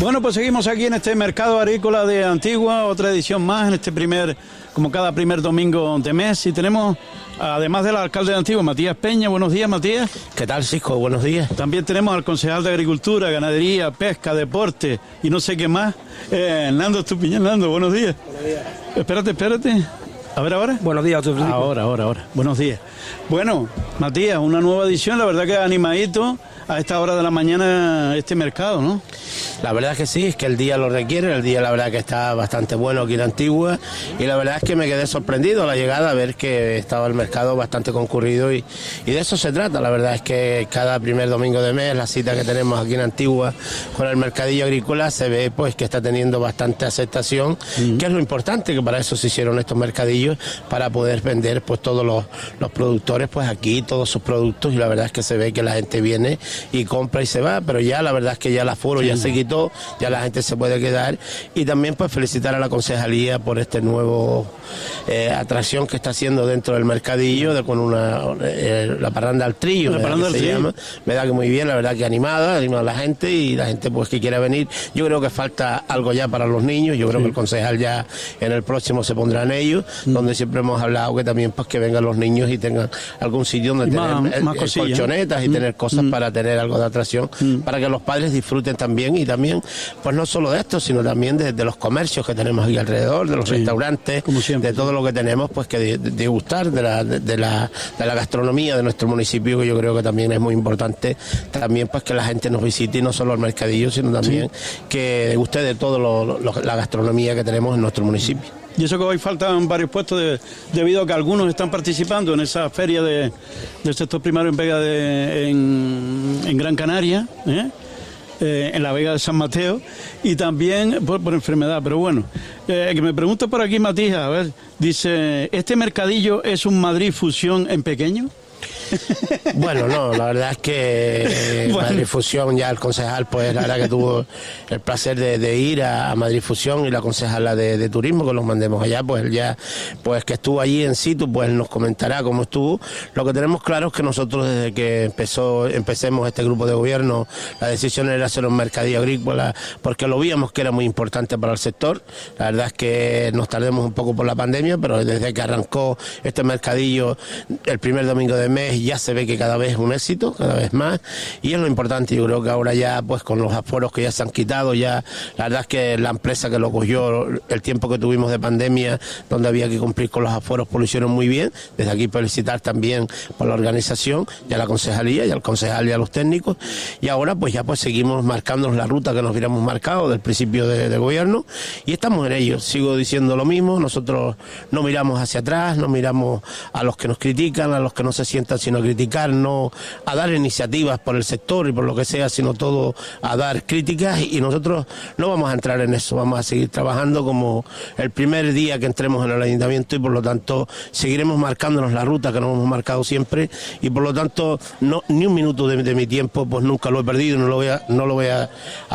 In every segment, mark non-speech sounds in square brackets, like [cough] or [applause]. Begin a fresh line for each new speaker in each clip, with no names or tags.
Bueno, pues seguimos aquí en este mercado agrícola de Antigua, otra edición más en este primer, como cada primer domingo de mes. Y tenemos, además del alcalde de Antigua, Matías Peña. Buenos días, Matías.
¿Qué tal, Cisco? Buenos días.
También tenemos al concejal de Agricultura, Ganadería, Pesca, Deporte y no sé qué más, eh, Nando Estupiñán. Nando, buenos días. Buenos días. Espérate, espérate. A ver ahora.
Buenos días,
Ahora, ahora, ahora. Buenos días. Bueno, Matías, una nueva edición, la verdad que animadito a esta hora de la mañana este mercado, ¿no?
La verdad es que sí, es que el día lo requiere, el día la verdad que está bastante bueno aquí en Antigua y la verdad es que me quedé sorprendido a la llegada a ver que estaba el mercado bastante concurrido y, de eso se trata, la verdad es que cada primer domingo de mes la cita que tenemos aquí en Antigua con el mercadillo agrícola se ve pues que está teniendo bastante aceptación, que es lo importante, que para eso se hicieron estos mercadillos, para poder vender pues todos los, los productores pues aquí, todos sus productos y la verdad es que se ve que la gente viene y compra y se va, pero ya la verdad es que ya el aforo ya se quitó, ya la gente se puede quedar. Y también pues felicitar a la concejalía por este nuevo eh, atracción que está haciendo dentro del mercadillo de, con una eh, la parranda al trillo,
la se llama,
me da que muy bien, la verdad que animada, animada a la gente y la gente pues que quiera venir, yo creo que falta algo ya para los niños, yo creo que el concejal ya en el próximo se pondrá en ellos, mm. donde siempre hemos hablado que también pues que vengan los niños y tengan algún sitio donde tener más, colchonetas y mm. tener cosas mm. para tener algo de atracción mm. para que los padres disfruten también y también, pues no solo de esto, sino también de, los comercios que tenemos aquí alrededor, de los restaurantes, de todo lo que tenemos, pues que degustar de, la, de, la, de la gastronomía de nuestro municipio, que yo creo que también es muy importante, también pues que la gente nos visite y no solo el mercadillo, sino también que deguste de toda la gastronomía que tenemos en nuestro municipio.
Y eso que hoy faltan varios puestos debido a que algunos están participando en esa feria de, del sector primario en Vega de, en, Gran Canaria, ¿eh? Eh, en la Vega de San Mateo, y también por, enfermedad. Pero bueno, eh, que me pregunta por aquí Matías, a ver, dice, ¿este mercadillo es un Madrid fusión en pequeño?
Bueno, no, la verdad es que Madrid Fusión, ya el concejal, pues la verdad que tuvo el placer de, ir a, Madrid Fusión y la concejala de, turismo que los mandemos allá, pues ya, pues que estuvo allí en situ, pues nos comentará cómo estuvo. Lo que tenemos claro es que nosotros desde que empezó, empecemos este grupo de gobierno, la decisión era hacer un mercadillo agrícola, porque lo víamos que era muy importante para el sector. La verdad es que nos tardemos un poco por la pandemia, pero desde que arrancó este mercadillo el primer domingo de mes ya se ve que cada vez es un éxito, cada vez más, y es lo importante, yo creo que ahora ya, pues con los aforos que ya se han quitado, ya la verdad es que la empresa que lo cogió, el tiempo que tuvimos de pandemia, donde había que cumplir con los aforos, pues lo hicieron muy bien, desde aquí felicitar también por la organización, y a la concejalía, y al concejal y a los técnicos, y ahora pues ya pues seguimos marcándonos la ruta que nos hubiéramos marcado del principio de, gobierno, y estamos en ello, sigo diciendo lo mismo, nosotros no miramos hacia atrás, no miramos a los que nos critican, a los que no se sientan sino a criticar, no a dar iniciativas por el sector y por lo que sea, sino todo a dar críticas. Y nosotros no vamos a entrar en eso, vamos a seguir trabajando como el primer día que entremos en el ayuntamiento y por lo tanto seguiremos marcándonos la ruta que nos hemos marcado siempre. Y por lo tanto no ni un minuto de, mi tiempo pues nunca lo he perdido, no lo voy a, no lo voy a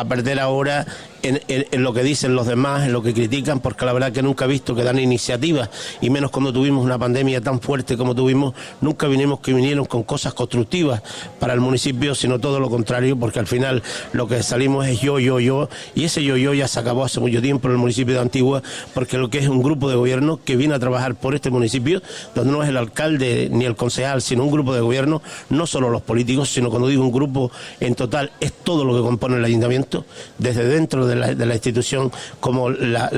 perder ahora en, lo que dicen los demás, en lo que critican, porque la verdad que nunca he visto que dan iniciativas, y menos cuando tuvimos una pandemia tan fuerte como tuvimos, nunca vinimos que vinieron con cosas constructivas para el municipio, sino todo lo contrario, porque al final lo que salimos es yo, yo, yo, y ese yo, yo ya se acabó hace mucho tiempo en el municipio de Antigua, porque lo que es un grupo de gobierno que viene a trabajar por este municipio, donde no es el alcalde ni el concejal, sino un grupo de gobierno, no solo los políticos, sino cuando digo un grupo en total, es todo lo que compone el ayuntamiento, desde dentro de de la, institución como la,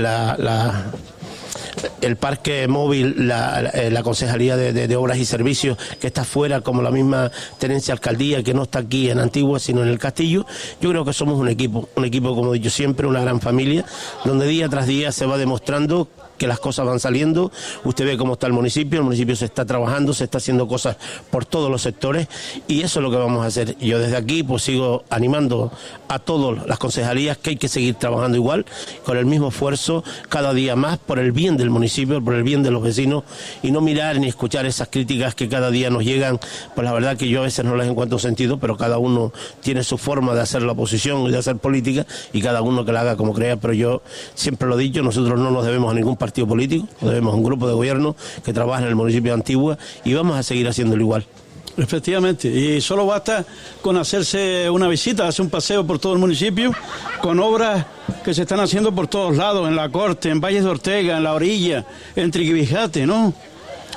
el parque móvil, la, eh, concejalía de, obras y servicios que está fuera, como la misma tenencia alcaldía que no está aquí en Antigua, sino en el Castillo. Yo creo que somos un equipo, un equipo, como he dicho siempre, una gran familia, donde día tras día se va demostrando que las cosas van saliendo. Usted ve cómo está el municipio, el municipio se está trabajando, se está haciendo cosas por todos los sectores y eso es lo que vamos a hacer. Yo desde aquí pues sigo animando a todas las concejalías que hay que seguir trabajando igual, con el mismo esfuerzo, cada día más, por el bien del municipio, por el bien de los vecinos y no mirar ni escuchar esas críticas que cada día nos llegan. Pues la verdad que yo a veces no les encuentro sentido, pero cada uno tiene su forma de hacer la oposición y de hacer política y cada uno que la haga como crea, pero yo siempre lo he dicho, nosotros no nos debemos a ningún partido partido político, tenemos un grupo de gobierno que trabaja en el municipio de Antigua y vamos a seguir haciéndolo igual.
Efectivamente, y solo basta con hacerse una visita, hacer un paseo por todo el municipio, con obras que se están haciendo por todos lados, en la Corte, en Valles de Ortega, en la orilla, en Triquibijate, ¿no?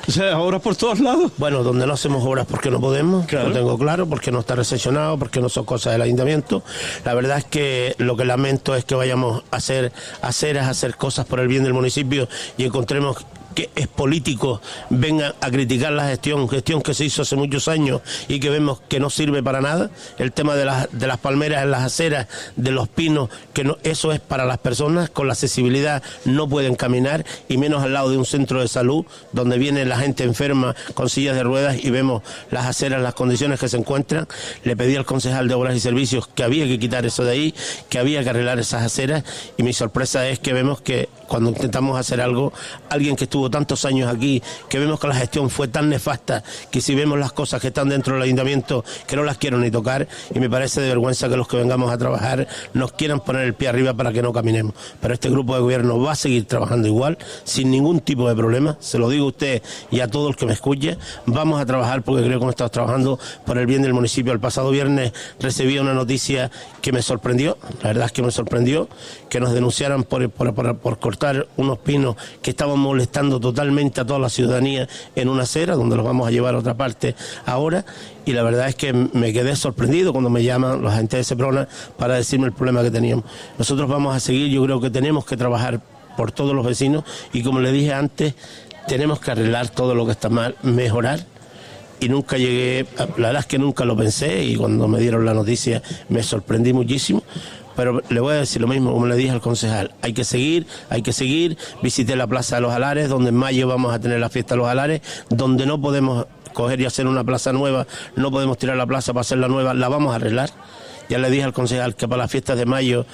O sea, obras por todos lados.
Bueno, donde no hacemos obras porque no podemos, lo tengo claro, porque no está recepcionado, porque no son cosas del ayuntamiento. La verdad es que lo que lamento es que vayamos a hacer, a hacer, a hacer cosas por el bien del municipio y encontremos que es político venga a criticar la gestión, gestión que se hizo hace muchos años y que vemos que no sirve para nada, el tema de las, de las palmeras en las aceras, de los pinos, que no, eso es para las personas con la accesibilidad no pueden caminar y menos al lado de un centro de salud donde viene la gente enferma con sillas de ruedas y vemos las aceras, las condiciones que se encuentran. Le pedí al concejal de Obras y Servicios que había que quitar eso de ahí, que había que arreglar esas aceras y mi sorpresa es que vemos que cuando intentamos hacer algo, alguien que estuvo tantos años aquí, que vemos que la gestión fue tan nefasta, que si vemos las cosas que están dentro del ayuntamiento, que no las quiero ni tocar, y me parece de vergüenza que los que vengamos a trabajar nos quieran poner el pie arriba para que no caminemos. Pero este grupo de gobierno va a seguir trabajando igual, sin ningún tipo de problema, se lo digo a usted y a todo el que me escuche, vamos a trabajar porque creo que hemos estado trabajando por el bien del municipio. El pasado viernes recibí una noticia que me sorprendió, la verdad es que me sorprendió, que nos denunciaran por, por, por, por cortar unos pinos que estaban molestando totalmente a toda la ciudadanía en una acera, donde los vamos a llevar a otra parte ahora. Y la verdad es que me quedé sorprendido cuando me llaman los agentes de Seprona para decirme el problema que teníamos. Nosotros vamos a seguir, yo creo que tenemos que trabajar por todos los vecinos y como le dije antes, tenemos que arreglar todo lo que está mal, mejorar y nunca llegué, la verdad es que nunca lo pensé y cuando me dieron la noticia me sorprendí muchísimo, pero le voy a decir lo mismo, como le dije al concejal, hay que seguir, hay que seguir, visité la Plaza de los Alares, donde en mayo vamos a tener la fiesta de los Alares, donde no podemos coger y hacer una plaza nueva, no podemos tirar la plaza para hacerla nueva, la vamos a arreglar. Ya le dije al concejal que para las fiestas de mayo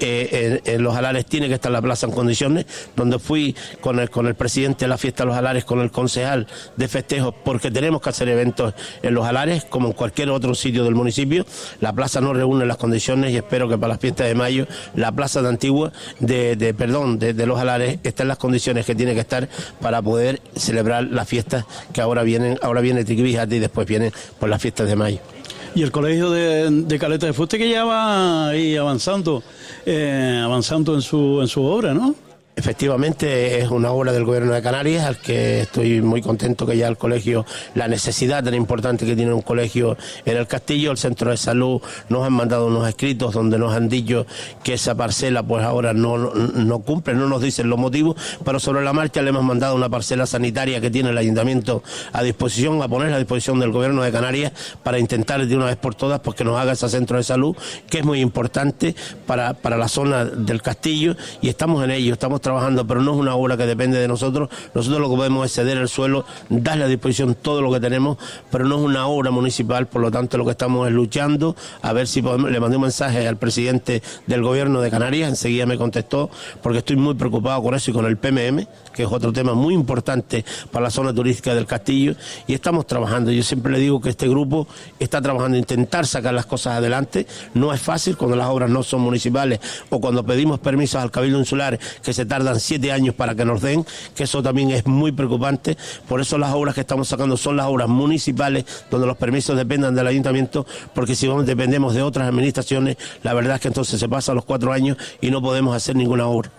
eh, en, los Alares tiene que estar la plaza en condiciones, donde fui con el, con el presidente de la fiesta de los Alares, con el concejal de festejos, porque tenemos que hacer eventos en los Alares, como en cualquier otro sitio del municipio. La plaza no reúne las condiciones y espero que para las fiestas de mayo la plaza de Antigua, de, perdón, de, los Alares, esté en las condiciones que tiene que estar para poder celebrar las fiestas que ahora vienen, ahora viene Triquibijate y después vienen por las fiestas de mayo.
Y el colegio de, Caleta de Fuste que ya va ahí avanzando eh, avanzando en su, en su obra, ¿no?
Efectivamente, es una obra del Gobierno de Canarias, al que estoy muy contento que ya el colegio, la necesidad tan importante que tiene un colegio en el Castillo, el Centro de Salud nos han mandado unos escritos donde nos han dicho que esa parcela pues ahora no, no, cumple, no nos dicen los motivos, pero sobre la marcha le hemos mandado una parcela sanitaria que tiene el Ayuntamiento a disposición, a poner a disposición del Gobierno de Canarias para intentar de una vez por todas pues que nos haga ese centro de salud, que es muy importante para, para la zona del Castillo y estamos en ello, estamos trabajando, pero no es una obra que depende de nosotros. Nosotros lo que podemos es ceder el suelo, darle a disposición todo lo que tenemos, pero no es una obra municipal, por lo tanto lo que estamos es luchando a ver si podemos, le mandé un mensaje al presidente del gobierno de Canarias, enseguida me contestó, porque estoy muy preocupado con eso y con el PMM, que es otro tema muy importante para la zona turística del castillo, y estamos trabajando. Yo siempre le digo que este grupo está trabajando, intentar sacar las cosas adelante. No es fácil cuando las obras no son municipales o cuando pedimos permisos al Cabildo Insular que se tardan siete años para que nos den, que eso también es muy preocupante. Por eso las obras que estamos sacando son las obras municipales, donde los permisos dependan del ayuntamiento, porque si dependemos de otras administraciones, la verdad es que entonces se pasan los cuatro años y no podemos hacer ninguna obra.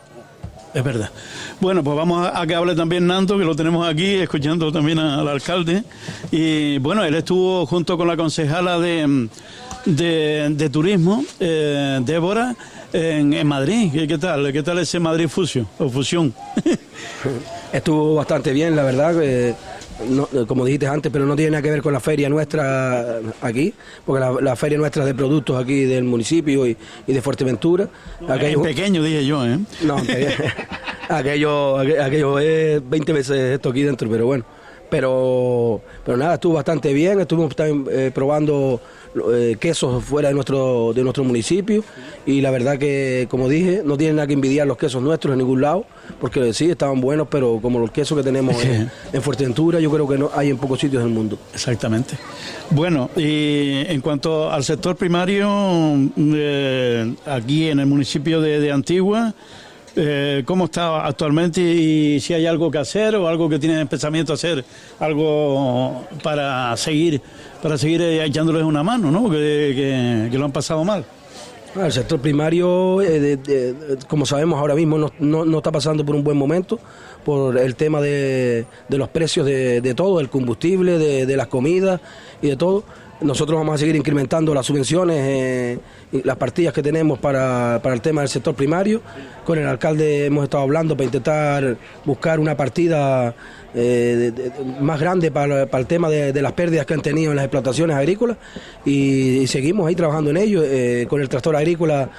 Es verdad. Bueno, pues vamos a, que hable también Nando, que lo tenemos aquí, escuchando también al alcalde. Y bueno, él estuvo junto con la concejala de, de, turismo, eh, Débora, en, Madrid. ¿Qué, tal? ¿Qué tal ese Madrid Fusión? O fusión? [laughs]
Estuvo bastante bien, la verdad. como dijiste antes, pero no tiene nada que ver con la feria nuestra aquí, porque la, feria nuestra de productos aquí del municipio y, de Fuerteventura.
Aquello, pequeño, dije yo, ¿eh?
No, [laughs] [laughs] aquello, aquello es 20 veces esto aquí dentro, pero bueno. Pero, pero nada, estuvo bastante bien, estuvimos también eh, probando eh, quesos fuera de nuestro, de nuestro municipio y la verdad que, como dije, no tienen nada que envidiar los quesos nuestros en ningún lado, porque sí, estaban buenos, pero como los quesos que tenemos en, [laughs] Fuerteventura, yo creo que no hay en pocos sitios del mundo.
Exactamente. Bueno, y en cuanto al sector primario, eh, aquí en el municipio de, Antigua, eh, cómo está actualmente y si hay algo que hacer o algo que tienen pensamiento hacer, algo para seguir, para seguir eh, echándoles una mano, ¿no? Que, lo han pasado mal.
El sector primario, como sabemos ahora mismo, no, está pasando por un buen momento por el tema de, los precios de, todo, el combustible, de, las comidas y de todo. Nosotros vamos a seguir incrementando las subvenciones, eh, las partidas que tenemos para, para, el tema del sector primario. Con el alcalde hemos estado hablando para intentar buscar una partida eh, más grande para, el tema de, las pérdidas que han tenido en las explotaciones agrícolas y, seguimos ahí trabajando en ello. Eh, con el tractor agrícola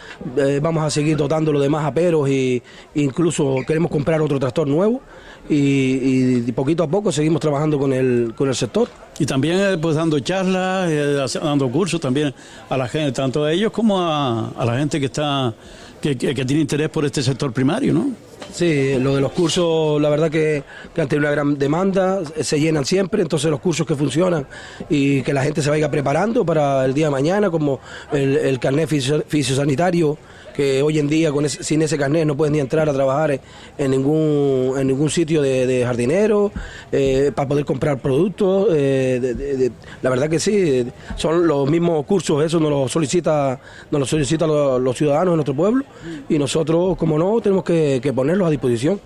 vamos a seguir dotándolo de más aperos e incluso queremos comprar otro tractor nuevo y, poquito a poco seguimos trabajando con el, con el sector.
Y también pues dando charlas, dando cursos también a la gente, tanto a ellos como a, la gente que está que, tiene interés por este sector primario, ¿no?
Sí, lo de los cursos, la verdad que, han tenido una gran demanda, se llenan siempre, entonces los cursos que funcionan y que la gente se vaya preparando para el día de mañana, como el, el carnet fisiosanitario que hoy en día sin ese carnet no pueden ni entrar a trabajar en ningún, en ningún sitio de, jardinero, eh, para poder comprar productos. Eh, la verdad que sí, son los mismos cursos, eso nos lo solicita, nos lo solicitan los, ciudadanos de nuestro pueblo y nosotros, como no, tenemos que, ponerlos a disposición.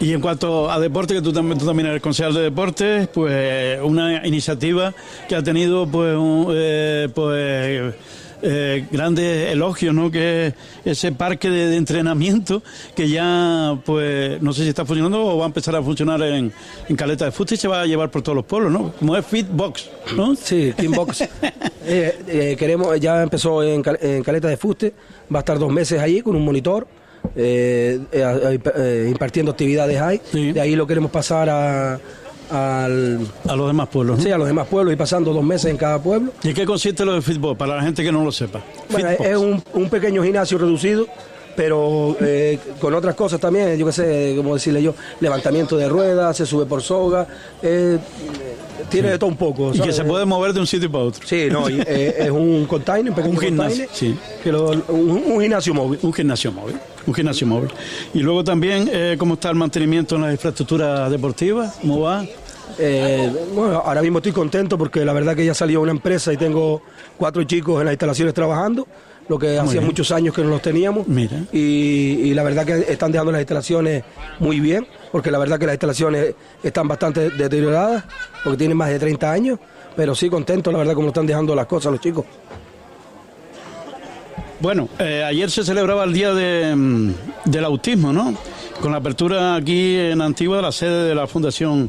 Y en cuanto a deporte, que tú también, eres concejal de deportes, pues una iniciativa que ha tenido pues, eh, pues eh, grandes elogios, ¿no? Que ese parque de, entrenamiento que ya, pues, no sé si está funcionando o va a empezar a funcionar en, Caleta de Fuste y se va a llevar por todos los pueblos, ¿no? Como es Fitbox, ¿no?
Sí, Fitbox. [laughs] Eh, eh, queremos, ya empezó en, Caleta de Fuste, va a estar dos meses allí con un monitor. impartiendo actividades ahí, de ahí lo queremos pasar a, al,
a los demás pueblos.
Sí, a los demás pueblos y pasando dos meses en cada pueblo.
¿Y qué consiste lo de fútbol para la gente que no lo sepa?
Bueno, es un, un, pequeño gimnasio reducido, pero eh, con otras cosas también, yo qué sé, como decirle yo, levantamiento de ruedas, se sube por soga, eh, tiene de todo un poco.
Y que se puede mover de un sitio para otro.
Sí, no, eh, es un container, un pequeño [laughs] un gimnasio, sí. un, gimnasio móvil.
Un gimnasio móvil, un gimnasio móvil. Y luego también, ¿cómo está el mantenimiento en las infraestructuras deportivas? ¿Cómo va?
bueno, ahora mismo estoy contento porque la verdad que ya salió una empresa y tengo cuatro chicos en las instalaciones trabajando lo que hacía muchos años que no los teníamos. Y, la verdad que están dejando las instalaciones muy bien, porque la verdad que las instalaciones están bastante deterioradas, porque tienen más de 30 años, pero sí contento, la verdad, como están dejando las cosas los chicos.
Bueno, eh, ayer se celebraba el Día de, mm, del Autismo, ¿no? Con la apertura aquí en Antigua de la sede de la Fundación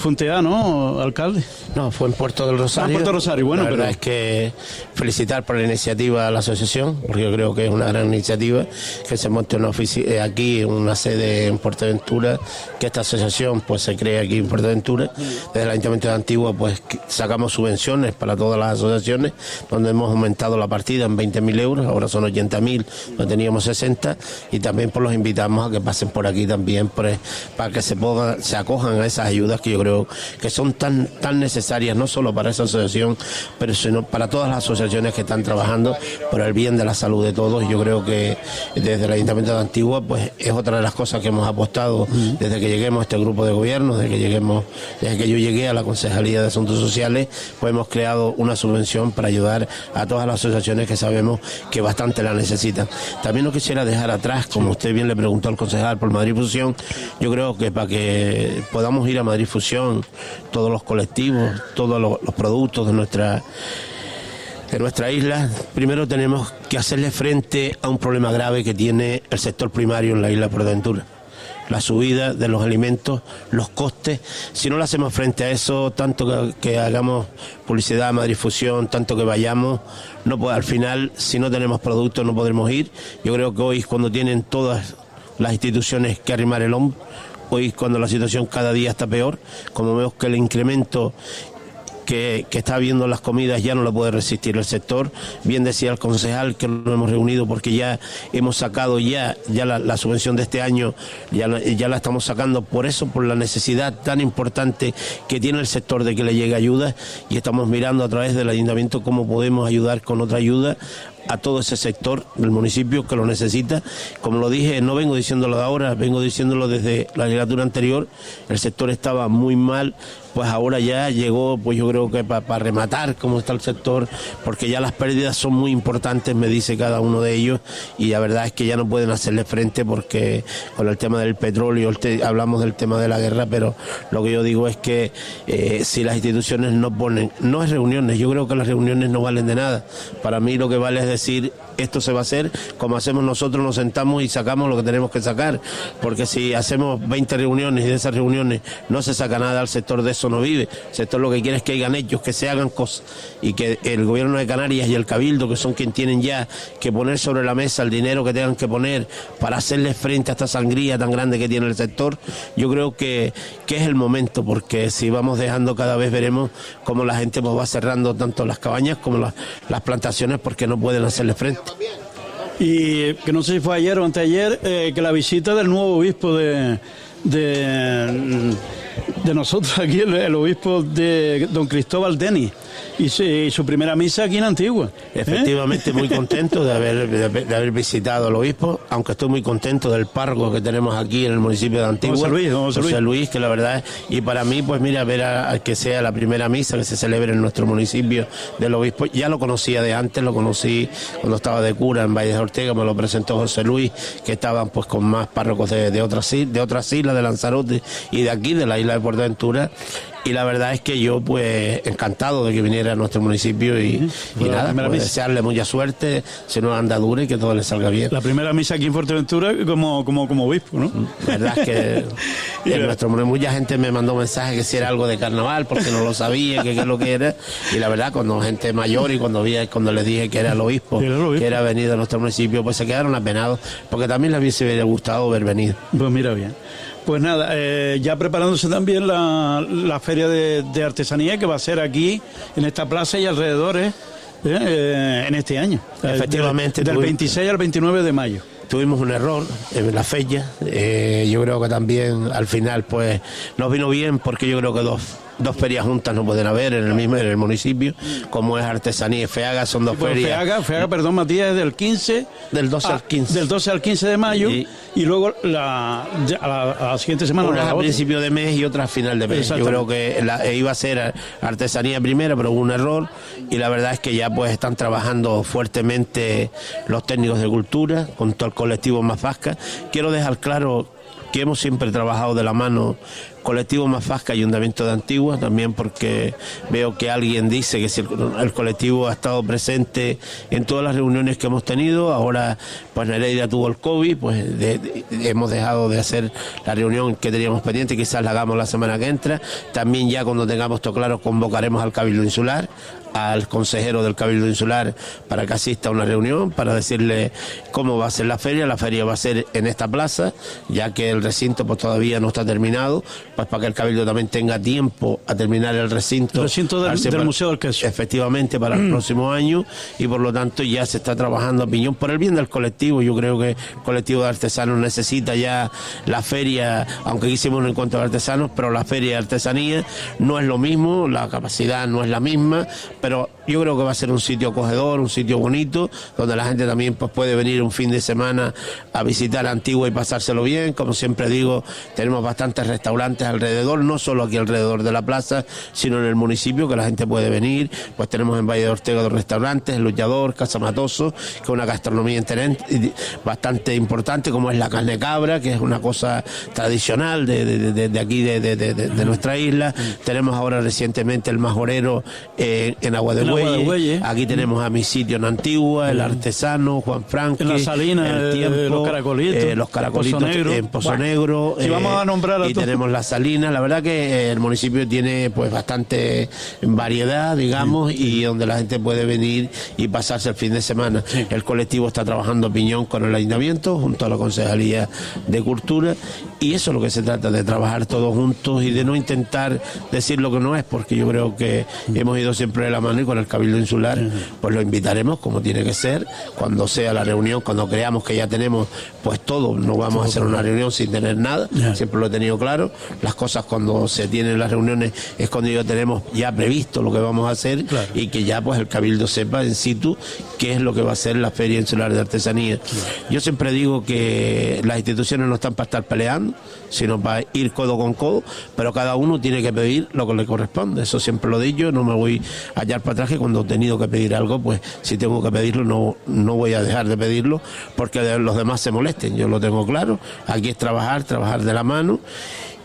Funtea, ¿no, alcalde?
No, fue en Puerto del Rosario.
Ah, Puerto Rosario, bueno,
la verdad es que felicitar por la iniciativa a la asociación, porque yo creo que es una gran iniciativa que se monte una oficina eh, aquí, una sede en Ventura, que esta asociación pues se cree aquí en Ventura. Desde el Ayuntamiento de Antigua pues sacamos subvenciones para todas las asociaciones, donde hemos aumentado la partida en 20.000 euros, ahora son 80.000, no teníamos 60, y también pues los invitamos a que pasen por aquí también pues, para que se, pongan, se acojan a esas ayudas que yo creo que son tan, tan necesarias, no solo para esa asociación, pero sino para todas las asociaciones que están trabajando por el bien de la salud de todos. Yo creo que desde el Ayuntamiento de Antigua, pues es otra de las cosas que hemos apostado desde que lleguemos a este grupo de gobierno, desde que lleguemos, desde que yo llegué a la Concejalía de Asuntos Sociales, pues hemos creado una subvención para ayudar a todas las asociaciones que sabemos que bastante la necesitan. También no quisiera dejar atrás, como usted bien le preguntó al concejal por Madrid Fusión, yo creo que para que podamos ir a Madrid Fusión, todos los colectivos, todos los, productos de nuestra de nuestra isla, primero tenemos que hacerle frente a un problema grave que tiene el sector primario en la isla Portaventura. La subida de los alimentos, los costes. Si no le hacemos frente a eso, tanto que, hagamos publicidad, más difusión, tanto que vayamos, no puede, al final, si no tenemos productos, no podremos ir. Yo creo que hoy, cuando tienen todas las instituciones que arrimar el hombro, hoy cuando la situación cada día está peor, como vemos que el incremento que, está habiendo las comidas ya no lo puede resistir el sector. Bien decía el concejal que nos hemos reunido porque ya hemos sacado ya, ya la, subvención de este año, ya, ya la estamos sacando por eso, por la necesidad tan importante que tiene el sector de que le llegue ayuda y estamos mirando a través del ayuntamiento cómo podemos ayudar con otra ayuda a todo ese sector del municipio que lo necesita. Como lo dije, no vengo diciéndolo de ahora, vengo diciéndolo desde la legislatura anterior, el sector estaba muy mal, pues ahora ya llegó, pues yo creo que para rematar cómo está el sector, porque ya las pérdidas son muy importantes, me dice cada uno de ellos, y la verdad es que ya no pueden hacerle frente porque con el tema del petróleo, hablamos del tema de la guerra, pero lo que yo digo es que eh, si las instituciones no ponen, no es reuniones, yo creo que las reuniones no valen de nada. Para mí lo que vale es decir, esto se va a hacer como hacemos nosotros, nos sentamos y sacamos lo que tenemos que sacar, porque si hacemos 20 reuniones y de esas reuniones no se saca nada al sector de eso no vive. El sector lo que quiere es que hagan ellos, que se hagan cosas y que el gobierno de Canarias y el Cabildo, que son quienes tienen ya que poner sobre la mesa el dinero que tengan que poner para hacerle frente a esta sangría tan grande que tiene el sector, yo creo que, que es el momento, porque si vamos dejando cada vez veremos cómo la gente pues, va cerrando tanto las cabañas como las, las plantaciones porque no pueden hacerle frente.
Y que no sé si fue ayer o anteayer, eh, que la visita del nuevo obispo de, de, de nosotros aquí, el, obispo de don Cristóbal Denis y, su primera misa aquí en Antigua.
¿eh? Efectivamente, muy contento de haber, de, haber visitado al obispo, aunque estoy muy contento del párroco que tenemos aquí en el municipio de Antigua. José
Luis,
José, Luis. que la verdad es, y para mí, pues mira, ver a, que sea la primera misa que se celebre en nuestro municipio del obispo, ya lo conocía de antes, lo conocí cuando estaba de cura en Valle de Ortega, me lo presentó José Luis, que estaban pues con más párrocos de, de otras de otras islas, de Lanzarote y de aquí, de la isla de Portaventura, y la verdad es que yo pues encantado de que viniera a nuestro municipio y, nada, pues, desearle mucha suerte, se nos andadura y que todo le salga bien.
La primera misa aquí en Fuerteventura como, como, como obispo, ¿no?
La verdad es que [laughs] en nuestro mucha gente me mandó mensajes que si era algo de carnaval porque no lo sabía, que qué es lo que era, y la verdad cuando gente mayor y cuando vi, cuando les dije que era el obispo, que era venido a nuestro municipio, pues se quedaron apenados, porque también les hubiese gustado ver venido.
Pues mira bien. Pues nada, eh, ya preparándose también la, la feria de, artesanía que va a ser aquí, en esta plaza y alrededores, eh, eh, en este año.
Efectivamente.
del 26 al 29 de mayo
tuvimos un error en la fecha. yo creo que también al final pues nos vino bien porque yo creo que dos dos ferias juntas no pueden haber en el mismo en el municipio, como es Artesanía y Feaga, son dos pues ferias.
Feaga, Feaga, perdón, Matías, es del 15
del 12 al 15.
Del 12 al 15 de mayo y, luego la, a la, siguiente semana
una a principio de mes y otra a final de mes. Yo creo que la, iba a ser Artesanía primera, pero hubo un error y la verdad es que ya pues están trabajando fuertemente los técnicos de cultura con todo el colectivo más vasca. Quiero dejar claro que hemos siempre trabajado de la mano colectivo Mafasca Ayuntamiento de Antigua, también porque veo que alguien dice que si el, colectivo ha estado presente en todas las reuniones que hemos tenido, ahora pues Nereida tuvo el COVID, pues hemos dejado de hacer la reunión que teníamos pendiente, quizás la hagamos la semana que entra, también ya cuando tengamos todo claro convocaremos al Cabildo Insular, al consejero del Cabildo Insular para que asista a una reunión, para decirle cómo va a ser la feria, la feria va a ser en esta plaza, ya que el recinto pues todavía no está terminado, pues para que el Cabildo también tenga tiempo a terminar el recinto.
El recinto del, Museo del Queso.
Efectivamente, para el mm. [clears throat] próximo año y por lo tanto ya se está trabajando a piñón por el bien del colectivo. Yo creo que el colectivo de artesanos necesita ya la feria, aunque hicimos un encuentro de artesanos, pero la feria de artesanía no es lo mismo, la capacidad no es la misma, pero yo creo que va a ser un sitio acogedor, un sitio bonito, donde la gente también pues, puede venir un fin de semana a visitar Antigua y pasárselo bien. Como siempre digo, tenemos bastantes restaurantes alrededor, no solo aquí alrededor de la plaza, sino en el municipio, que la gente puede venir. Pues tenemos en Valle de Ortega dos restaurantes, El Luchador, Casa Matoso, que es una gastronomía bastante importante, como es la carne cabra, que es una cosa tradicional de, aquí, de, nuestra isla. Tenemos ahora recientemente el majorero eh, en Agua de Huelle. Aquí tenemos a mi sitio en Antigua, el artesano, Juan Franco.
En la Salina, el tiempo, los caracolitos.
Eh, los caracolitos en Pozo Negro.
Si vamos a nombrar
Y tenemos la Salina. La verdad que el municipio tiene pues bastante variedad, digamos, y donde la gente puede venir y pasarse el fin de semana. El colectivo está trabajando piñón con el ayuntamiento, junto a la Concejalía de Cultura Y eso es lo que se trata, de trabajar todos juntos y de no intentar decir lo que no es, porque yo creo que hemos ido siempre de la mano y con el Cabildo Insular pues lo invitaremos como tiene que ser, cuando sea la reunión, cuando creamos que ya tenemos pues todo, no vamos a hacer una reunión sin tener nada, siempre lo he tenido claro, las cosas cuando se tienen las reuniones es cuando ya tenemos ya previsto lo que vamos a hacer y que ya pues el Cabildo sepa en situ qué es lo que va a ser la Feria Insular de Artesanía. Yo siempre digo que las instituciones no están para estar peleando, sino para ir codo con codo, pero cada uno tiene que pedir lo que le corresponde. Eso siempre lo he dicho, no me voy a hallar para atrás que cuando he tenido que pedir algo, pues si tengo que pedirlo, no, no voy a dejar de pedirlo porque los demás se molesten. Yo lo tengo claro. Aquí es trabajar, trabajar de la mano.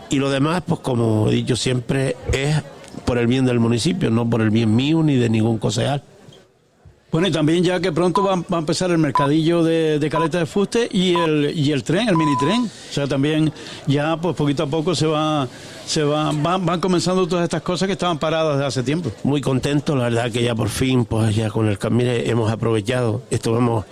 Y lo demás, pues como he dicho siempre, es por el bien del municipio, no por el bien mío ni de ningún concejal.
Bueno, y también ya que pronto va, a empezar el mercadillo de, caleta de fuste y el, y el tren, el mini tren. O sea, también ya pues poquito a poco se va se van, van, comenzando todas estas cosas que estaban paradas desde hace tiempo.
Muy contento, la verdad que ya por fin, pues ya con el camino hemos aprovechado, estuvimos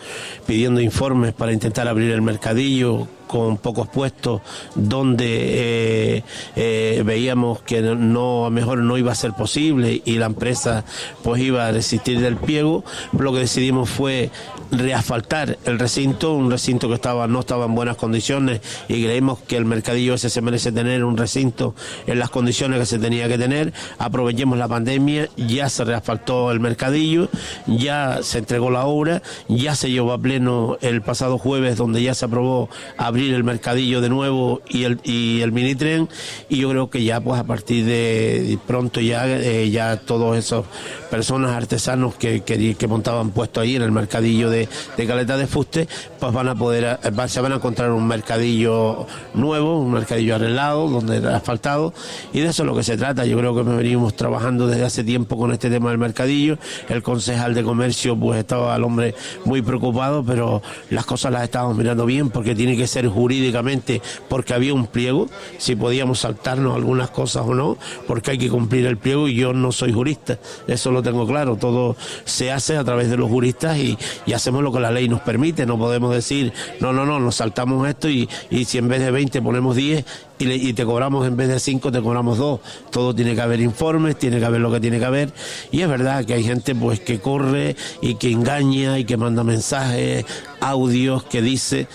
pidiendo informes para intentar abrir el mercadillo con pocos puestos donde eh, eh, veíamos que no a mejor no iba a ser posible y la empresa pues iba a resistir del pliego lo que decidimos fue reasfaltar el recinto un recinto que estaba no estaba en buenas condiciones y creímos que el mercadillo ese se merece tener un recinto en las condiciones que se tenía que tener. Aprovechemos la pandemia, ya se reasfaltó el mercadillo, ya se entregó la obra, ya se llevó a pleno el pasado jueves donde ya se aprobó abrir el mercadillo de nuevo y el, y el mini tren y yo creo que ya pues a partir de pronto ya, eh, ya todos esos personas artesanos que, que, montaban puesto ahí en el mercadillo de, de Caleta de Fuste pues van a poder, eh, se van a encontrar un mercadillo nuevo, un mercadillo arreglado donde asfaltado y de eso es lo que se trata. Yo creo que me venimos trabajando desde hace tiempo con este tema del mercadillo. El concejal de comercio pues estaba al hombre muy preocupado, pero las cosas las estábamos mirando bien porque tiene que ser jurídicamente porque había un pliego, si podíamos saltarnos algunas cosas o no, porque hay que cumplir el pliego y yo no soy jurista, eso lo tengo claro, todo se hace a través de los juristas y, hacemos lo que la ley nos permite, no podemos decir, no, no, no, nos saltamos esto y, y si en vez de 20 ponemos 10 y, te cobramos en vez de cinco, te cobramos dos. Todo tiene que haber informes, tiene que haber lo que tiene que haber. Y es verdad que hay gente pues que corre y que engaña y que manda mensajes, audios, que dice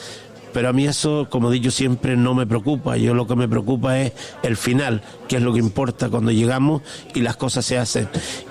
pero a mí eso, como dicho siempre, no me preocupa. Yo lo que me preocupa es el final, que es lo que importa cuando llegamos y las cosas se hacen.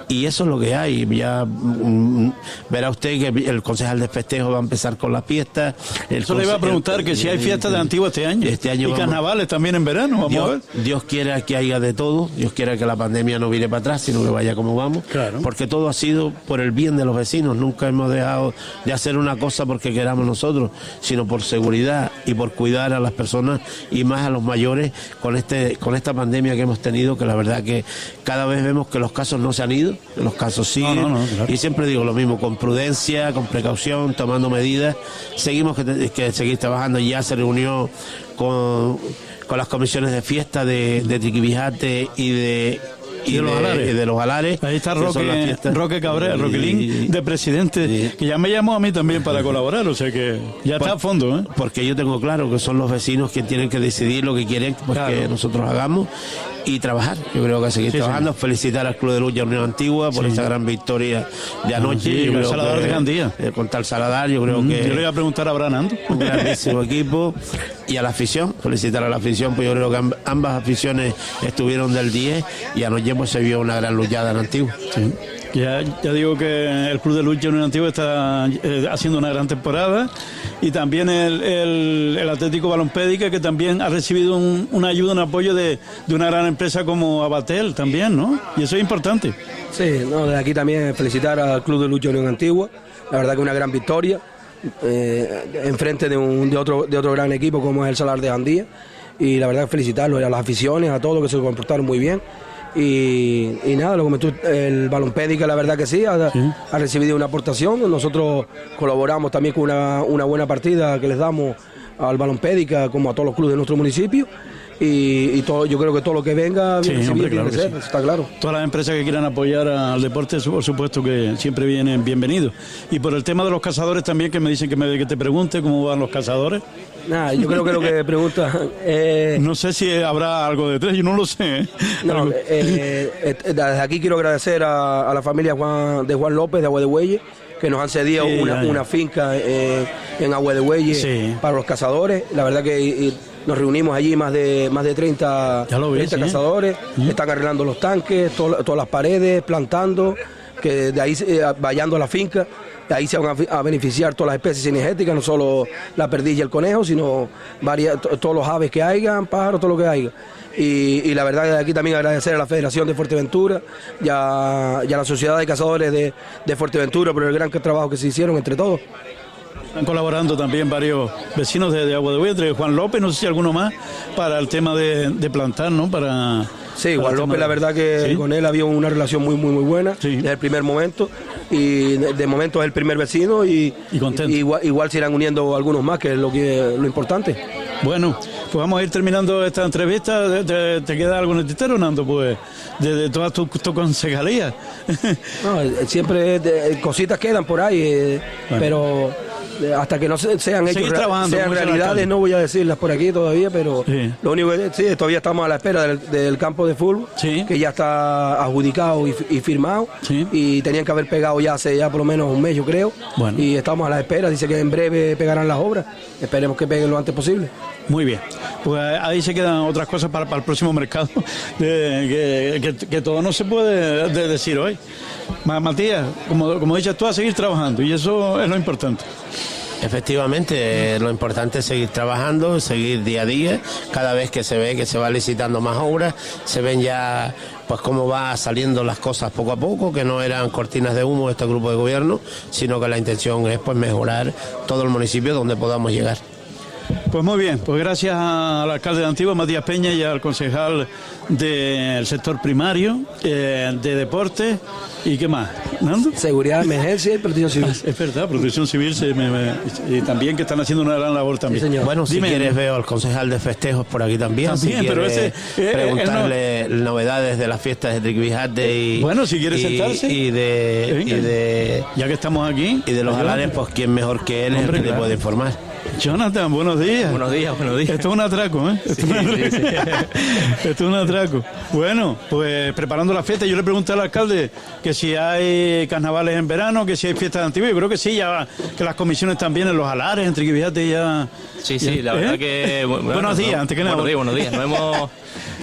Y eso es lo que hay. Ya mm, verá usted que el concejal de festejo va a empezar con las fiestas.
eso le iba a preguntar que si hay fiestas de antiguo este año.
Este año
y carnavales también en verano. Vamos
Dios,
a ver.
Dios quiera que haya de todo. Dios quiera que la pandemia no vire para atrás, sino que vaya como vamos.
Claro.
Porque todo ha sido por el bien de los vecinos. Nunca hemos dejado de hacer una cosa porque queramos nosotros, sino por seguridad y por cuidar a las personas y más a los mayores con este con esta pandemia que hemos tenido, que la verdad que cada vez vemos que los casos no se han ido, los casos siguen. Y siempre digo lo mismo, con prudencia, con precaución, tomando medidas. Seguimos que, seguir trabajando. Ya se reunió con, con las comisiones de fiesta de, de Triquibijate y de y, de, los alares. de los alares.
Ahí está Roque, Roque Cabrera, Roquelín, de presidente, que ya me llamó a mí también para [laughs] colaborar, o sea que ya está a fondo. ¿eh?
Porque yo tengo claro que son los vecinos quienes tienen que decidir lo que quieren pues, que nosotros hagamos y trabajar. Yo creo que seguir trabajando. Felicitar al Club de Lucha Unión Antigua por esta gran victoria de anoche.
yo Saladar de Gandía.
Eh, con tal Saladar, yo creo que.
Yo le voy a preguntar a Branando.
Un grandísimo [laughs] equipo. Y a la afición, felicitar a la afición, pues yo creo que ambas aficiones estuvieron del 10 y anoche pues se vio una gran luchada en Antigua.
Ya, ya digo que el Club de Lucha Unión Antigua está eh, haciendo una gran temporada y también el, el, Atlético Balompédica que también ha recibido una ayuda, un apoyo de, de, una gran empresa como Abatel también, ¿no? Y eso es importante.
Sí, no, desde aquí también felicitar al Club de Lucha Unión Antigua, la verdad que una gran victoria eh, enfrente de, un, de, otro, de otro gran equipo como es el Salar de Andía y la verdad felicitarlo a las aficiones, a todos que se comportaron muy bien y, nada, lo comentó el balompédica, la verdad que sí ha, recibido una aportación. Nosotros colaboramos también con una, buena partida que les damos al balompédica, como a todos los clubes de nuestro municipio. Y, todo, yo creo que todo lo que venga
Sí,
viene,
hombre, claro que sí.
está claro.
Todas las empresas que quieran apoyar al deporte, por supuesto que siempre vienen bienvenidos. Y por el tema de los cazadores también, que me dicen que, me, que te pregunte cómo van los cazadores.
Nada, yo creo que lo que [laughs] pregunta eh,
No sé si habrá algo detrás, yo no lo sé. ¿eh?
No, eh, eh, desde aquí quiero agradecer a, a la familia Juan, de Juan López de Agua de Bueyes que nos han cedido
Sí,
una, finca eh, en Agua de
Sí.
para los cazadores. La verdad que y- nos reunimos allí más de más de 30,
Ya lo vi,
30
sí.
cazadores, están arreglando los tanques, to- todas las paredes, plantando, que de ahí eh, vallando la finca. De ahí se van a, fi- a beneficiar todas las especies cinegéticas, no solo la perdiz y el conejo, sino varias, to- todos los aves que hayan, pájaros, todo lo que haya. Y, y la verdad que de aquí también agradecer a la Federación de Fuerteventura y a, y a la Sociedad de Cazadores de, de Fuerteventura por el gran trabajo que se hicieron entre todos.
Están colaborando también varios vecinos de, de Agua de Buey, entre Juan López, no sé si alguno más, para el tema de, de plantar, ¿no? Para,
Sí,
para
Juan López,
de-
la verdad que
Sí.
con él había una relación muy, muy, muy buena
Sí.
desde el primer momento. Y de, de momento es el primer vecino y,
Y contento.
igual, igual se irán uniendo algunos más, que es lo, que, lo importante.
Bueno, pues vamos a ir terminando esta entrevista. ¿Te, te queda algo en el tintero, Nando? Pues de, de todas tus tus concejalías. [laughs]
No, eh, siempre de- cositas quedan por ahí, eh,
Bueno.
pero eh, hasta que no se- sean hechos, sean realidades, no voy a decirlas por aquí todavía, pero
Sí.
lo único que sí, todavía estamos a la espera del, del campo de fútbol,
Sí.
que ya está adjudicado y, fi- y firmado,
Sí.
y tenían que haber pegado ya hace ya por lo menos un mes, yo creo,
Bueno.
y estamos a la espera, dice que en breve pegarán las obras, esperemos que peguen lo antes posible.
Muy bien. Pues ahí se quedan otras cosas para, para el próximo mercado, [laughs] de- que, que- que todo no se puede de- decir hoy. Ma- Matías, como, como dices tú, a seguir trabajando, y eso es lo importante.
Efectivamente, eh, lo importante es seguir trabajando, seguir día a día. Cada vez que se ve que se va licitando más obras, se ven ya pues cómo va saliendo las cosas poco a poco, que no eran cortinas de humo este grupo de gobierno, sino que la intención es pues mejorar todo el municipio donde podamos llegar.
Pues muy bien, pues gracias al alcalde de Antigua, Matías Peña, y al concejal del sector primario, eh, de deporte, y qué más, Nando.
Seguridad, emergencia y protección civil. [laughs]
Es verdad, Protección Civil se me- me- y también que están haciendo una gran labor también.
Sí, señor.
Bueno, si
Dime.
quieres veo al concejal de festejos por aquí también.
También,
si
pero ese, eh, eh,
preguntarle novedades de las fiestas de Triquibijate y
Bueno, si quiere
y-
sentarse.
y de
Venga.
y de
Ya que estamos aquí.
y de los alares, pues quién mejor que él es el que
claro.
te puede informar.
Jonathan, buenos días.
Buenos días, buenos días.
Esto es un atraco, ¿eh? Esto, es, un atraco. Esto es un atraco. Bueno, pues preparando la fiesta, yo le pregunté al alcalde que si hay carnavales en verano, que si hay fiestas antiguas. Yo creo que sí, ya que las comisiones también en los alares, entre Quibijate ya.
Sí, sí, la
¿Eh?
verdad que... bueno,
buenos días,
no,
antes que nada.
Buenos días, buenos días. Nos hemos,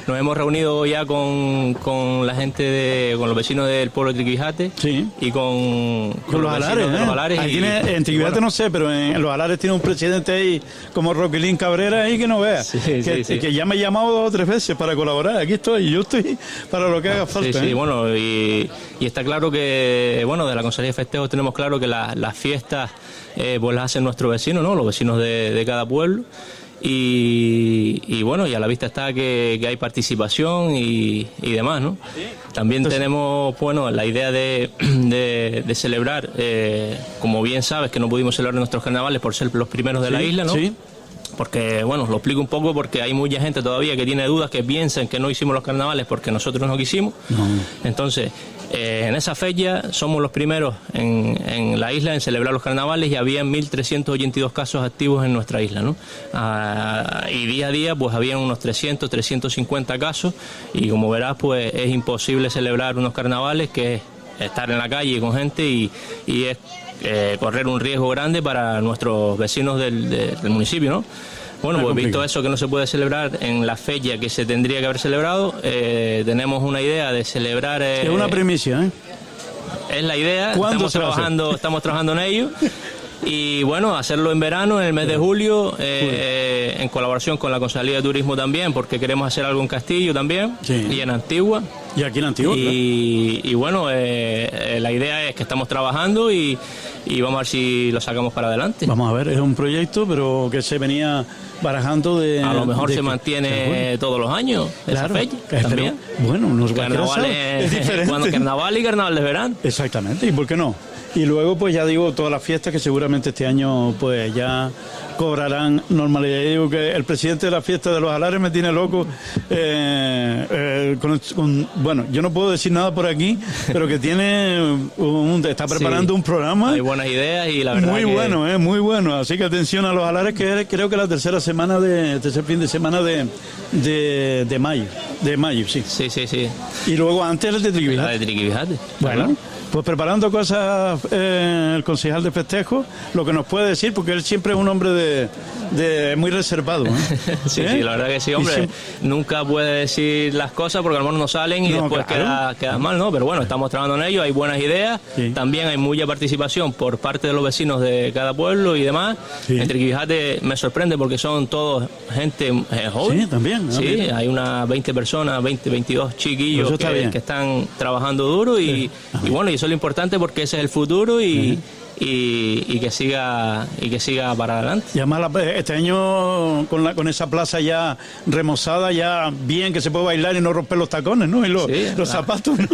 nos hemos reunido ya con, con la gente, de, con los vecinos del pueblo de Triquijate
Sí.
y con,
Con los alares, ¿eh?
los alares. Y-
tiene, en Triguillate
bueno,
no sé, pero en los alares tiene un presidente ahí como Roquilín Cabrera ahí que no vea.
Sí,
que,
sí,
que ya me ha llamado dos o tres veces para colaborar. Aquí estoy, yo estoy para lo que haga falta.
Sí, sí,
¿eh?
bueno, y, y está claro que, bueno, de la Consejería de Festejos tenemos claro que la- las fiestas eh, pues las hacen nuestros vecinos, ¿no? Los vecinos de, de cada pueblo. Y, y bueno, y a la vista está que, que hay participación y, y demás, ¿no? También tenemos, bueno, la idea de, [clears throat] de- de celebrar, eh, como bien sabes, que no pudimos celebrar nuestros carnavales por ser los primeros de la isla, ¿no?
sí.
Porque, bueno, lo explico un poco porque hay mucha gente todavía que tiene dudas, que piensan que no hicimos los carnavales porque nosotros no quisimos. Entonces, eh, en esa fecha somos los primeros en, la isla en celebrar los carnavales y había 1.382 casos activos en nuestra isla. Ah, y día a día, pues habían unos 300, 350 casos y como verás, pues es imposible celebrar unos carnavales que es estar en la calle con gente y, es eh, correr un riesgo grande para nuestros vecinos del, de- del municipio. Bueno, pues visto eso que no se puede celebrar en la fecha que se tendría que haber celebrado, eh, tenemos una idea de celebrar. eh,
Es una primicia, ¿eh?
es la idea.
¿Cuándo
estamos trabajando, estamos trabajando en ello. Y bueno, hacerlo en verano, en el mes de julio, eh, eh, en colaboración con la Concejalía de Turismo también, porque queremos hacer algo en Castillo también
Sí.
y en Antigua.
Y aquí en Antigua. claro.
Y, bueno, eh, eh, la idea es que estamos trabajando y, y vamos a ver si lo sacamos para adelante.
Vamos a ver, es un proyecto, pero que se venía barajando de.
A lo mejor se
que-
mantiene
Bueno,
todos los años esa
claro,
fecha
pero-
también.
bueno, nos cualquiera
Carnaval
sabe,
es, cuando carnaval y carnaval de verano.
Exactamente, ¿y por qué no? Y luego, pues ya digo, todas las fiestas que seguramente este año, pues ya cobrarán normalidad. Yo digo que el presidente de la fiesta de los alares me tiene loco. eh, con- con- bueno, yo no puedo decir nada por aquí, pero que tiene un, está preparando
Sí.
un programa
Hay buenas ideas y la verdad
muy
que-
bueno, eh, muy bueno. Así que atención a los alares, que creo que la tercera semana de tercer fin de semana de, de, de mayo, de mayo, sí.
Sí, sí, sí.
Y luego antes el de
La
Triquibijate.
de Triquibijate.
Bueno, pues preparando cosas eh, el concejal de festejo, lo que nos puede decir, porque él siempre es un hombre de, de muy reservado. ¿eh? [laughs]
Sí,
¿Eh?
sí, la verdad que sí, hombre.
siempre-
Nunca puede decir las cosas porque a lo mejor no salen y
No,
después
claro.
queda, queda mal, ¿no? Pero bueno, estamos trabajando en ello, hay buenas ideas,
Sí.
también hay mucha participación por parte de los vecinos de cada pueblo y demás.
Sí.
En Triquibijate me sorprende porque son todos gente eh, joven.
Sí, también,
Sí, hay unas 20 personas, 20, 22 chiquillos que están trabajando duro y, y bueno, y eso es lo importante porque ese es el futuro y, y, y que siga y que siga para adelante.
Y además la- este año con, la, con esa plaza ya remozada, ya bien que se puede bailar y no romper los tacones, ¿no? Y los,
Sí,
los
la-
zapatos, ¿no?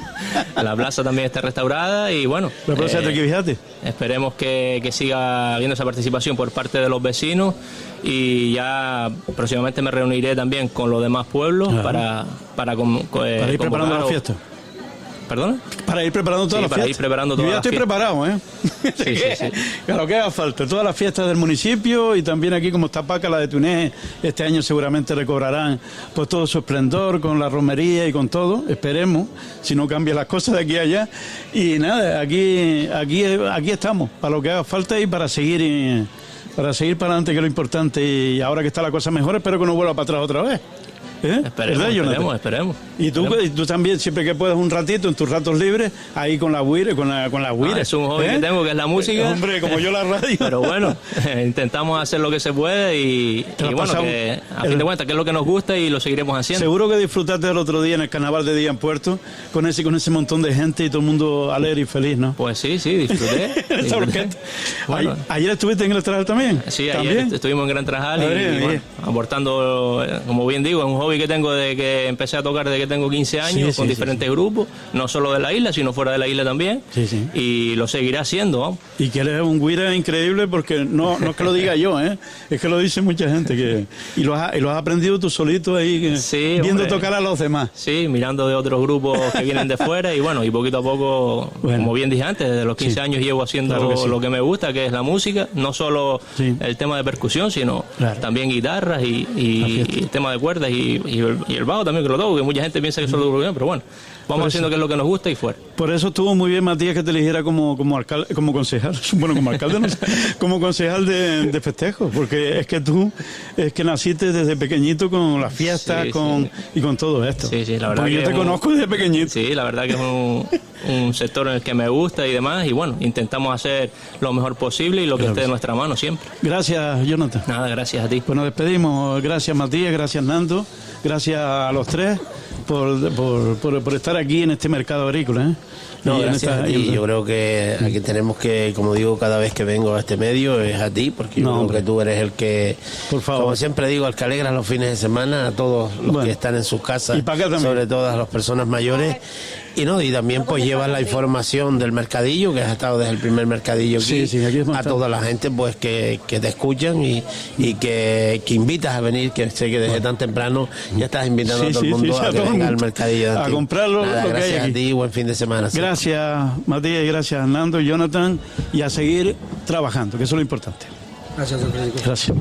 [laughs]
La plaza también está restaurada y bueno.
La plaza de
eh,
Triquibijate.
Esperemos que, que siga habiendo esa participación por parte de los vecinos y ya próximamente me reuniré también con los demás pueblos
Ajá.
para para, con- eh,
Para ir preparando
convocar
la fiesta.
¿Perdón?
Para ir preparando todas
Sí,
las
para ir
fiestas.
preparando
Yo
todas
ya
las
estoy
fiestas.
preparado, ¿eh?
Sí, sí, sí. [laughs]
Claro, que haga falta. Todas las fiestas del municipio y también aquí como está Paca, la de Túnez, este año seguramente recobrarán pues todo su esplendor con la romería y con todo. Esperemos, si no cambian las cosas de aquí a allá. Y nada, aquí, aquí, aquí estamos, para lo que haga falta y para seguir... eh, Para seguir para adelante, que es lo importante. Y ahora que está la cosa mejor, espero que no vuelva para atrás otra vez. ¿Eh?
Esperemos, esperemos, esperemos.
Y tú, tú también, siempre que puedas un ratito, en tus ratos libres, ahí con la guire, con la, con la guire.
Ah, es un hobby que tengo, que es la música. [laughs]
Hombre, como yo la radio.
Pero bueno, [laughs] intentamos hacer lo que se puede y, y bueno, que a
el-
fin de cuentas, que es lo que nos gusta y lo seguiremos haciendo.
Seguro que disfrutaste el otro día en el carnaval de día en Puerto, con ese, con ese montón de gente y todo el mundo alegre y feliz, ¿no?
Pues sí, sí, disfruté. [laughs] Bueno,
Ayer estuviste en el Trajal también.
Sí, ayer
¿También?
est- estuvimos en Gran Trajal y, bueno, aportando, eh, como bien digo, es un hobby que tengo de que empecé a tocar desde que tengo 15 años
Sí,
con
sí,
diferentes grupos, no solo de la isla, sino fuera de la isla también. Y lo seguiré haciendo, vamos.
Y que eres un guira increíble porque no, no es que lo diga yo, ¿eh? es que lo dice mucha gente. que Y lo has, y lo has aprendido tú solito ahí, que- viendo
hombre.
tocar a los demás.
Sí, mirando de otros grupos que vienen de fuera y bueno, y poquito a poco,
Bueno.
como bien dije antes, desde los 15
Sí.
años llevo haciendo
Claro que sí.
lo que me gusta, que es la música, no solo el tema de percusión, sino
Claro.
también guitarras y, y, y tema de cuerdas y, y el, y el bajo también que lo toco, que mucha gente piensa que solo lo bien, pero bueno, vamos haciendo que es lo que nos gusta y fuera.
Por eso estuvo muy bien Matías que te eligiera como, como alcalde, como concejal, [laughs] bueno, como alcalde, no como concejal de, de festejos, porque es que tú, es que naciste desde pequeñito con las fiestas
Sí,
con,
sí.
y con todo esto.
Sí, sí, la verdad
Porque yo te
un-
conozco desde pequeñito.
Sí, la verdad que es un, un sector en el que me gusta y demás, y bueno, intentamos hacer lo mejor posible y lo que
Claro
esté de nuestra mano siempre.
Gracias, Jonathan.
Nada, gracias a ti.
Pues nos despedimos. Gracias, Matías. Gracias, Nando. Gracias a los tres por, por, por, por estar aquí en este mercado agrícola. ¿eh?
No,
Y
gracias
esta-
a ti. Yo creo que aquí tenemos que, como digo cada vez que vengo a este medio, es a ti, porque yo
No,
creo
hombre.
que tú eres el que,
Por favor.
como siempre digo, el que alegra los fines de semana a todos los
Bueno.
que están en sus casas,
Y para acá también.
sobre todo a las personas mayores. Y no, y también pues llevas la información del mercadillo, que has estado desde el primer mercadillo aquí,
Sí, sí, aquí
a toda la gente pues que, que te escuchan y, y que, que invitas a venir, que sé que desde tan temprano ya estás invitando
Sí,
a todo el mundo
sí,
a,
a
que venga al mercadillo. de
A comprarlo,
Nada,
lo que hay
gracias
aquí.
a ti, buen fin de semana.
Gracias, Matías. y Gracias, Nando y Jonathan. Y a seguir trabajando, que eso es lo importante.
Gracias, don Federico.
Gracias.